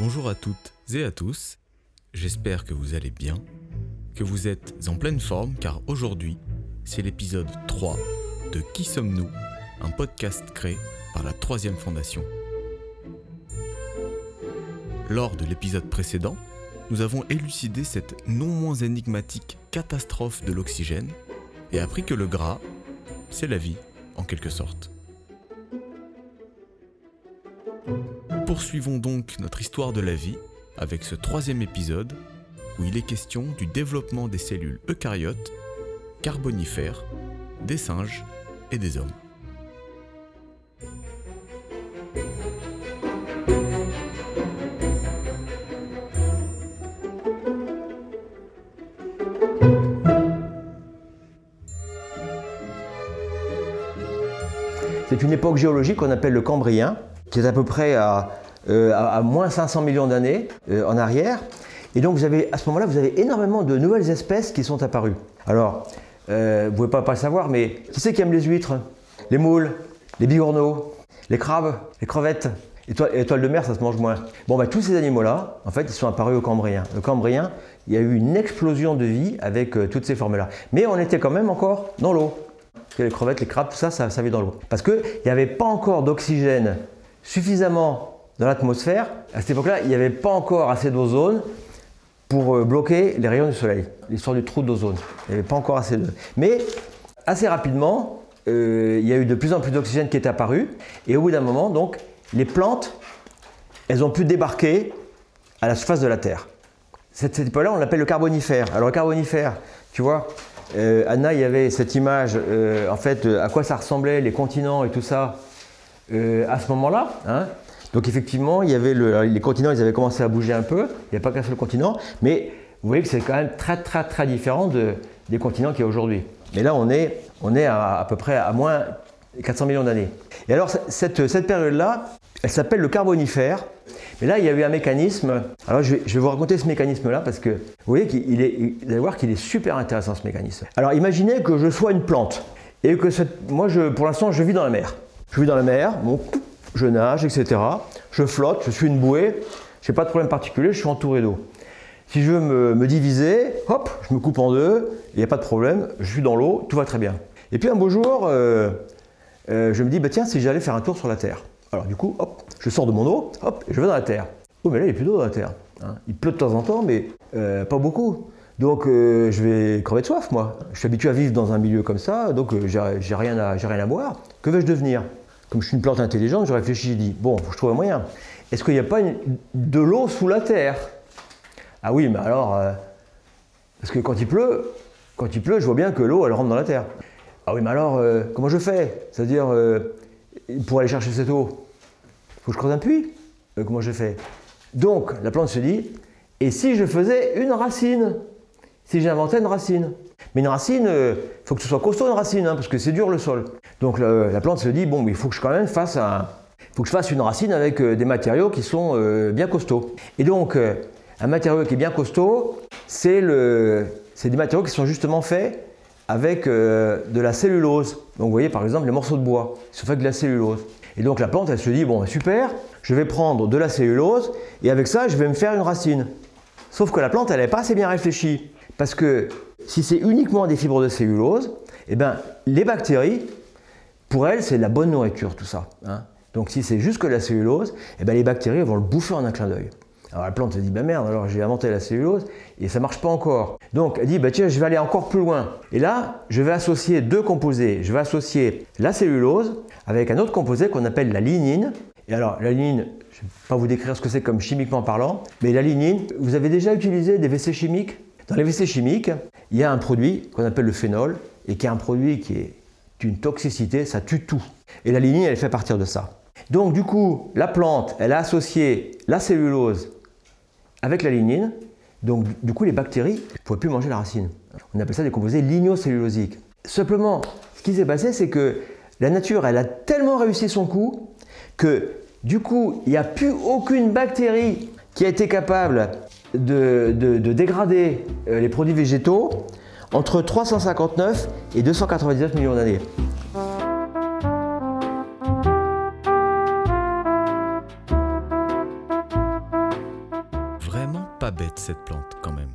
Bonjour à toutes et à tous, j'espère que vous allez bien, que vous êtes en pleine forme car aujourd'hui c'est l'épisode 3 de Qui sommes-nous, un podcast créé par la Troisième Fondation. Lors de l'épisode précédent, nous avons élucidé cette non moins énigmatique catastrophe de l'oxygène et appris que le gras, c'est la vie en quelque sorte. Poursuivons donc notre histoire de la vie avec ce troisième épisode où il est question du développement des cellules eucaryotes, carbonifères, des singes et des hommes. C'est une époque géologique qu'on appelle le Cambrien, qui est à peu près à, euh, à- moins 500 millions d'années euh, en arrière. Et donc vous avez, à ce moment-là, vous avez énormément de nouvelles espèces qui sont apparues. Alors, euh, vous ne pouvez pas, pas le savoir, mais qui c'est qui aime les huîtres? Les moules, les bigorneaux, les crabes, les crevettes Étoiles, étoiles de mer, ça se mange moins. Bon, bah, tous ces animaux-là, en fait, ils sont apparus au Cambrien. Le Cambrien, il y a eu une explosion de vie avec euh, toutes ces formes-là. Mais on était quand même encore dans l'eau. Les crevettes, les crabes, tout ça, ça, ça vit dans l'eau. Parce qu'il n'y avait pas encore d'oxygène suffisamment dans l'atmosphère. À cette époque-là, il n'y avait pas encore assez d'ozone pour euh, bloquer les rayons du soleil, l'histoire du trou d'ozone. Il n'y avait pas encore assez de. Mais assez rapidement, euh, il y a eu de plus en plus d'oxygène qui est apparu. Et au bout d'un moment, donc, les plantes, elles ont pu débarquer à la surface de la Terre. Cette, époque-là, on l'appelle le carbonifère. Alors, le carbonifère, tu vois, euh, Anna, il y avait cette image, en fait, à quoi ça ressemblait, les continents et tout ça, à ce moment-là. hein. Donc, effectivement, il y avait le- les continents, ils avaient commencé à bouger un peu. Il n'y a pas qu'un seul continent. Mais vous voyez que c'est quand même très, très, très différent de- des continents qu'il y a aujourd'hui. Mais là, on est, on est à, peu près à moins 400 millions d'années. Et alors, cette, période-là, elle s'appelle le carbonifère. Mais là, il y a eu un mécanisme. Alors, je vais, vous raconter ce mécanisme-là parce que vous voyez qu'il est, vous allez voir qu'il est super intéressant ce mécanisme. Alors, imaginez que je sois une plante et que moi, pour l'instant, je vis dans la mer. Je vis dans la mer, je nage, etc. Je flotte, je suis une bouée. Je n'ai pas de problème particulier, je suis entouré d'eau. Si je veux me, diviser, hop, je me coupe en deux, il n'y a pas de problème, je suis dans l'eau, tout va très bien. Et puis un beau jour, euh, euh, je me dis, bah tiens, si j'allais faire un tour sur la Terre. Alors du coup, hop, je sors de mon eau, hop, je vais dans la Terre. Oh, mais là, il n'y a plus d'eau dans la Terre. hein. Il pleut de temps en temps, mais euh, pas beaucoup. Donc je vais crever de soif, moi. Je suis habitué à vivre dans un milieu comme ça, donc j'ai rien à boire. Que vais-je devenir? Comme je suis une plante intelligente, je réfléchis, je dis, bon, faut que je trouve un moyen. Est-ce qu'il n'y a pas de l'eau sous la Terre? Ah oui, mais alors, euh, parce que quand il pleut, quand il pleut, je vois bien que l'eau, elle rentre dans la terre. Ah oui, mais alors, euh, comment je fais? C'est-à-dire, euh, pour aller chercher cette eau, faut que je creuse un puits? Comment je fais? Donc, la plante se dit, et si je faisais une racine? Si j'inventais une racine Mais une racine, il faut que ce soit costaud une racine, hein, parce que c'est dur le sol. Donc la plante se dit, bon, mais il faut que je quand même fasse faut que je fasse une racine avec euh, des matériaux qui sont euh, bien costauds. Et donc, euh, un matériau qui est bien costaud, c'est des matériaux qui sont justement faits avec euh, de la cellulose. Donc, vous voyez par exemple les morceaux de bois, ils sont faits avec de la cellulose. Et donc la plante, elle se dit bon, super, je vais prendre de la cellulose et avec ça, je vais me faire une racine. Sauf que la plante, elle n'est pas assez bien réfléchie. Parce que si c'est uniquement des fibres de cellulose, eh ben, les bactéries, pour elles, c'est de la bonne nourriture, tout ça. hein. Donc si c'est juste que la cellulose, eh ben, les bactéries vont le bouffer en un clin d'œil. Alors la plante se dit, bah merde, alors j'ai inventé la cellulose et ça marche pas encore. Donc elle dit, bah tiens, je vais aller encore plus loin. Et là, je vais associer deux composés. Je vais associer la cellulose avec un autre composé qu'on appelle la lignine. Et alors la lignine, je ne vais pas vous décrire ce que c'est comme chimiquement parlant, mais la lignine, vous avez déjà utilisé des WC chimiques? Dans les WC chimiques, il y a un produit qu'on appelle le phénol et qui est un produit qui est d'une toxicité, ça tue tout. Et la lignine, elle fait partir de ça. Donc du coup, la plante, elle a associé la cellulose avec la lignine. Donc du coup, les bactéries ne pouvaient plus manger la racine. On appelle ça des composés lignocellulosiques. Simplement, ce qui s'est passé, c'est que la nature, elle a tellement réussi son coup que du coup, il n'y a plus aucune bactérie qui a été capable de, de- de dégrader euh, les produits végétaux entre 359 et 299 millions d'années. bête cette plante quand même.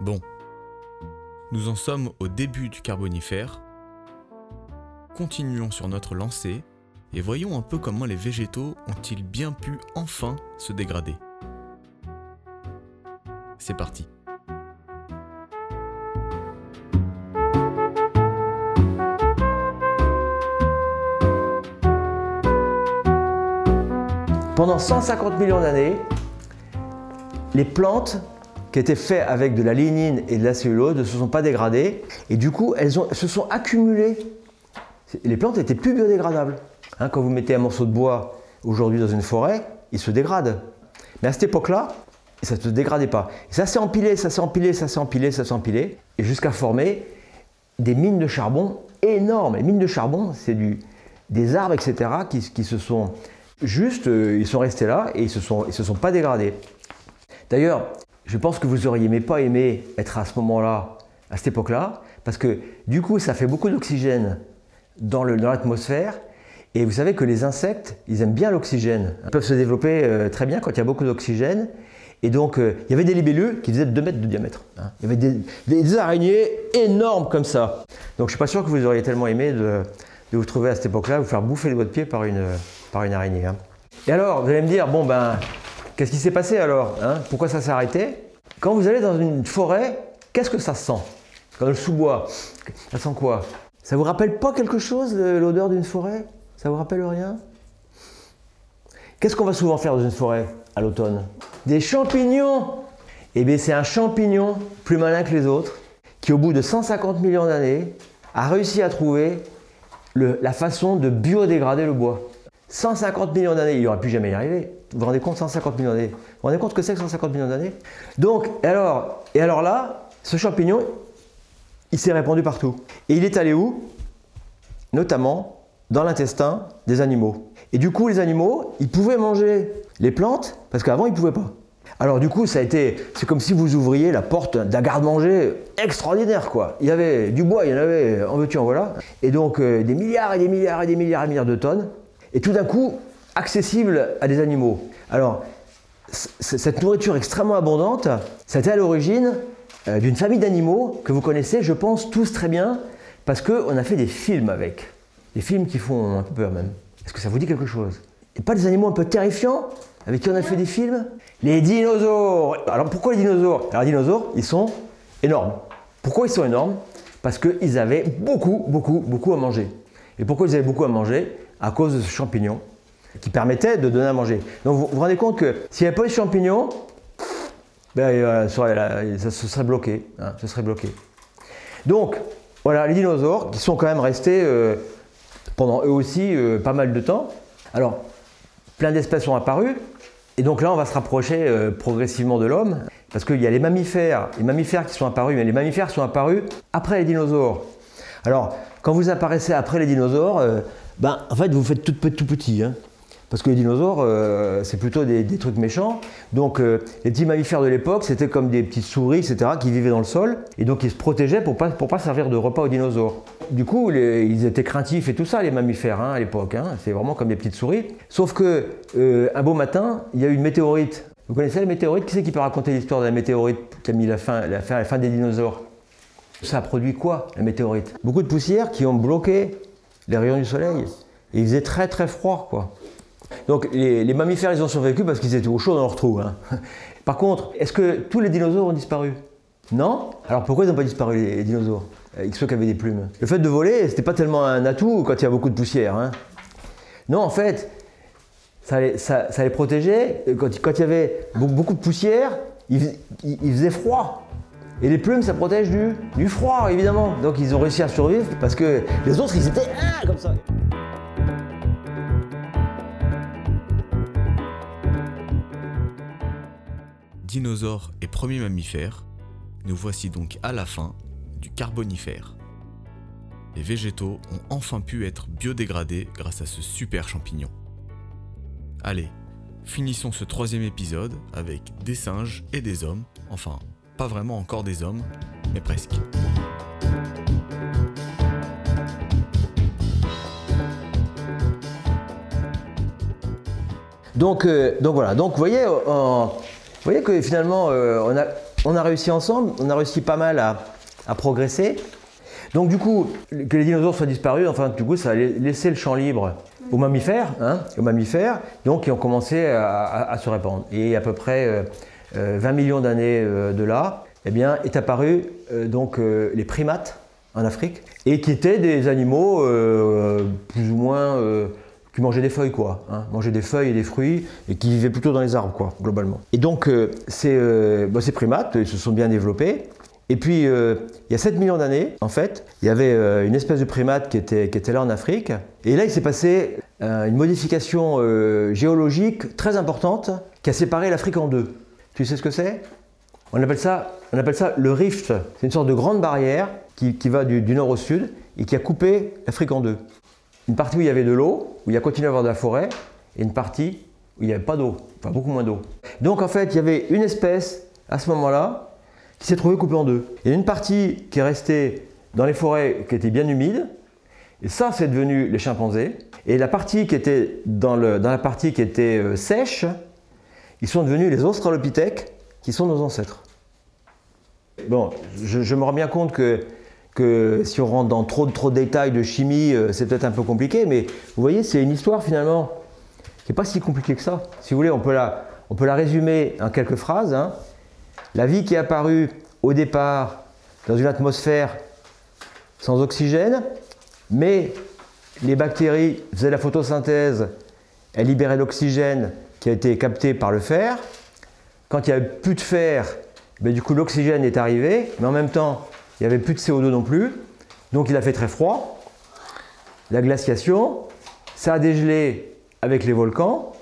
Bon, nous en sommes au début du Carbonifère. Continuons sur notre lancée et voyons un peu comment les végétaux ont-ils bien pu enfin se dégrader. C'est parti. Pendant 150 millions d'années, les plantes qui étaient faites avec de la lignine et de la cellulose ne se sont pas dégradées et du coup elles, se sont accumulées. Les plantes étaient plus biodégradables. Hein, quand vous mettez un morceau de bois aujourd'hui dans une forêt, il se dégrade. Mais à cette époque-là, ça ne se dégradait pas. ça s'est empilé, ça s'est empilé, ça s'est empilé, ça s'est empilé, et jusqu'à former des mines de charbon énormes. Les mines de charbon, c'est des arbres, etc., qui, se sont juste, euh, ils sont restés là et ils ne se, sont, se sont pas dégradés. D'ailleurs, je pense que vous auriez pas aimé être à ce moment-là, à cette époque-là, parce que du coup, ça fait beaucoup d'oxygène dans l'atmosphère. Et vous savez que les insectes, ils aiment bien l'oxygène. Ils peuvent se développer euh, très bien quand il y a beaucoup d'oxygène. Et donc, euh, il y avait des libellules qui faisaient 2 mètres de diamètre. Hein. Il y avait des, araignées énormes comme ça. Donc, je ne suis pas sûr que vous auriez tellement aimé de, vous trouver à cette époque-là, vous faire bouffer de votre pied par une, par une araignée. Hein. Et alors, vous allez me dire, bon, ben, qu'est-ce qui s'est passé alors hein? Pourquoi ça s'est arrêté? Quand vous allez dans une forêt, qu'est-ce que ça sent? Dans le sous-bois, ça sent quoi? Ça vous rappelle pas quelque chose, l'odeur d'une forêt? Ça vous rappelle rien? Qu'est-ce qu'on va souvent faire dans une forêt à l'automne? Des champignons Eh bien, c'est un champignon plus malin que les autres qui, au bout de 150 millions d'années, a réussi à trouver la façon de biodégrader le bois. 150 millions d'années, il n'aurait pu jamais y arriver. Vous vous rendez compte 150 millions d'années? Vous vous rendez compte que c'est que 150 millions d'années? Donc, alors, et alors là, ce champignon, il s'est répandu partout. Et il est allé où? Notamment dans l'intestin des animaux. Et du coup, les animaux, ils pouvaient manger les plantes, parce qu'avant, ils ne pouvaient pas. Alors du coup, ça a été, c'est comme si vous ouvriez la porte d'un garde-manger extraordinaire, quoi. Il y avait du bois, il y en avait en veux-tu, en voilà. Et donc euh, des milliards et des milliards et des milliards et des milliards de tonnes. Et tout d'un coup, accessible à des animaux. Alors, cette nourriture extrêmement abondante, c'était à l'origine euh, d'une famille d'animaux que vous connaissez, je pense, tous très bien, parce qu'on a fait des films avec. Des films qui font un peu peur même. Est-ce que ça vous dit quelque chose? Et pas des animaux un peu terrifiants avec qui on a fait des films? Les dinosaures Alors pourquoi les dinosaures? Alors les dinosaures, ils sont énormes. Pourquoi ils sont énormes? Parce qu'ils avaient beaucoup, beaucoup, beaucoup à manger. Et pourquoi ils avaient beaucoup à manger? À cause de ce champignon qui permettait de donner à manger. Donc vous vous rendez compte que s'il n'y avait pas eu ce champignon, ben, euh, ça, serait bloqué. Hein, serait bloqué. Donc, voilà, les dinosaures qui sont quand même restés euh, pendant eux aussi euh, pas mal de temps. Alors, plein d'espèces sont apparues, et donc là, on va se rapprocher euh, progressivement de l'homme, parce qu'il y a les mammifères, les mammifères qui sont apparus, mais les mammifères sont apparus après les dinosaures. Alors, quand vous apparaissez après les dinosaures, euh, ben, en fait, vous faites tout, petit. Hein. Parce que les dinosaures, c'est plutôt des, trucs méchants. Donc les petits mammifères de l'époque, c'était comme des petites souris, etc., qui vivaient dans le sol. Et donc ils se protégeaient pour pas, pour pas servir de repas aux dinosaures. Du coup, ils étaient craintifs et tout ça, les mammifères, hein, à l'époque. Hein. c'est vraiment comme des petites souris. Sauf que euh, un beau matin, il y a eu une météorite. Vous connaissez la météorite? Qui c'est qui peut raconter l'histoire de la météorite qui a mis la fin, la fin, la fin des dinosaures? Ça a produit quoi, la météorite? Beaucoup de poussière qui ont bloqué les rayons du soleil. Et il faisait très très froid, quoi. Donc les, mammifères, ils ont survécu parce qu'ils étaient au chaud dans leur trou. Hein. Par contre, est-ce que tous les dinosaures ont disparu? Non? Alors pourquoi ils n'ont pas disparu les, dinosaures? Euh, qui avaient des plumes. Le fait de voler, c'était pas tellement un atout quand il y a beaucoup de poussière. Hein. Non, en fait, ça les, protégeait. Quand, il y avait beaucoup de poussière, il, faisait froid. Et les plumes, ça protège du, du froid, évidemment. Donc ils ont réussi à survivre parce que les autres, ils étaient ah, comme ça. dinosaures et premiers mammifères, nous voici donc à la fin du Carbonifère. Les végétaux ont enfin pu être biodégradés grâce à ce super champignon. Allez, finissons ce troisième épisode avec des singes et des hommes, enfin, pas vraiment encore des hommes, mais presque. Donc, euh, donc voilà, donc vous voyez, vous voyez que finalement, euh, on, a, on a réussi ensemble, on a réussi pas mal à, à progresser. Donc du coup, que les dinosaures soient disparus, enfin du coup, ça a laissé le champ libre aux mammifères, hein, aux mammifères, donc qui ont commencé à, se répandre. Et à peu près 20 euh, millions d'années de là, eh bien, est apparu donc les primates en Afrique, et qui étaient des animaux plus ou moins qui mangeaient des feuilles, quoi. Hein, mangeaient des feuilles et des fruits, et qui vivaient plutôt dans les arbres, quoi, globalement. Et donc, euh, euh, bah, ces, primates, ils se sont bien développés. Et puis, euh, il y a 7 millions d'années, en fait, il y avait une espèce de primate qui était, là en Afrique. Et là, il s'est passé une modification géologique très importante qui a séparé l'Afrique en deux. Tu sais ce que c'est? On appelle, ça, on appelle ça le rift. C'est une sorte de grande barrière qui, qui va du, du nord au sud et qui a coupé l'Afrique en deux une partie où il y avait de l'eau, où il y a continué à avoir de la forêt, et une partie où il n'y avait pas d'eau, enfin beaucoup moins d'eau. Donc en fait, il y avait une espèce à ce moment-là qui s'est trouvée coupée en deux. Il y a une partie qui est restée dans les forêts qui étaient bien humides, et ça c'est devenu les chimpanzés. Et la partie qui était dans, la partie qui était euh, sèche, ils sont devenus les australopithèques, qui sont nos ancêtres. Bon, je, me rends bien compte que que si on rentre dans trop, trop de détails de chimie, euh, c'est peut-être un peu compliqué, mais vous voyez, c'est une histoire finalement qui n'est pas si compliquée que ça. Si vous voulez, on peut la, on peut la résumer en quelques phrases. Hein. La vie qui est apparue au départ dans une atmosphère sans oxygène, mais les bactéries faisaient la photosynthèse, elles libéraient l'oxygène qui a été capté par le fer. Quand il n'y avait plus de fer, ben, du coup l'oxygène est arrivé, mais en même temps, il n'y avait plus de CO2 non plus, donc il a fait très froid. La glaciation, ça a dégelé avec les volcans,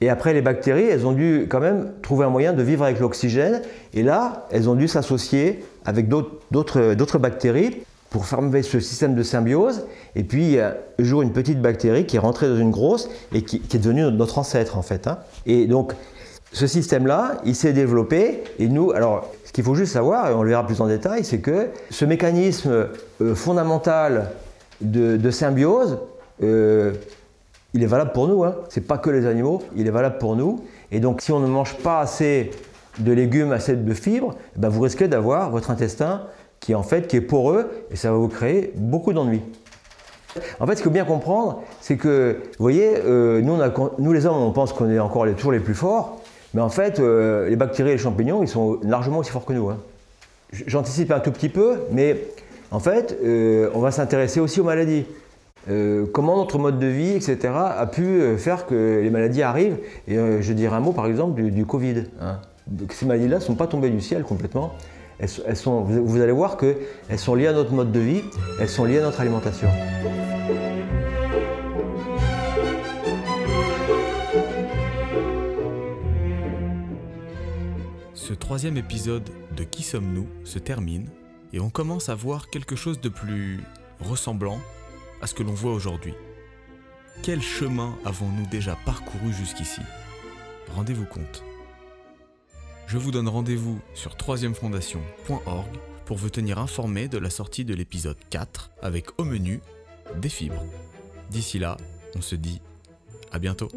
et après les bactéries, elles ont dû quand même trouver un moyen de vivre avec l'oxygène, et là, elles ont dû s'associer avec d'autres bactéries pour former ce système de symbiose. Et puis, un jour une petite bactérie qui est rentrée dans une grosse et qui, est devenue notre ancêtre en fait. Hein. Et donc, ce système-là, il s'est développé et nous, alors ce qu'il faut juste savoir, et on le verra plus en détail, c'est que ce mécanisme euh, fondamental de, symbiose, euh, il est valable pour nous. Hein. Ce n'est pas que les animaux, il est valable pour nous. Et donc si on ne mange pas assez de légumes, assez de fibres, eh ben, vous risquez d'avoir votre intestin qui en fait qui est poreux et ça va vous créer beaucoup d'ennuis. En fait, ce qu'il faut bien comprendre, c'est que, vous voyez, euh, nous, nous, les hommes, on pense qu'on est encore les, toujours les plus forts, mais en fait, euh, les bactéries et les champignons, ils sont largement aussi forts que nous. Hein. J'anticipe un tout petit peu, mais en fait, euh, on va s'intéresser aussi aux maladies. Euh, comment notre mode de vie, etc., a pu faire que les maladies arrivent? Et je dirais un mot, par exemple, du, Covid. Hein. Ces maladies-là ne sont pas tombées du ciel complètement. Elles, sont, vous allez voir qu'elles sont liées à notre mode de vie, elles sont liées à notre alimentation. Ce troisième épisode de Qui sommes-nous se termine et on commence à voir quelque chose de plus ressemblant à ce que l'on voit aujourd'hui. Quel chemin avons-nous déjà parcouru jusqu'ici? Rendez-vous compte. Je vous donne rendez-vous sur troisièmefondation.org pour vous tenir informé de la sortie de l'épisode 4 avec au menu des fibres. D'ici là, on se dit à bientôt.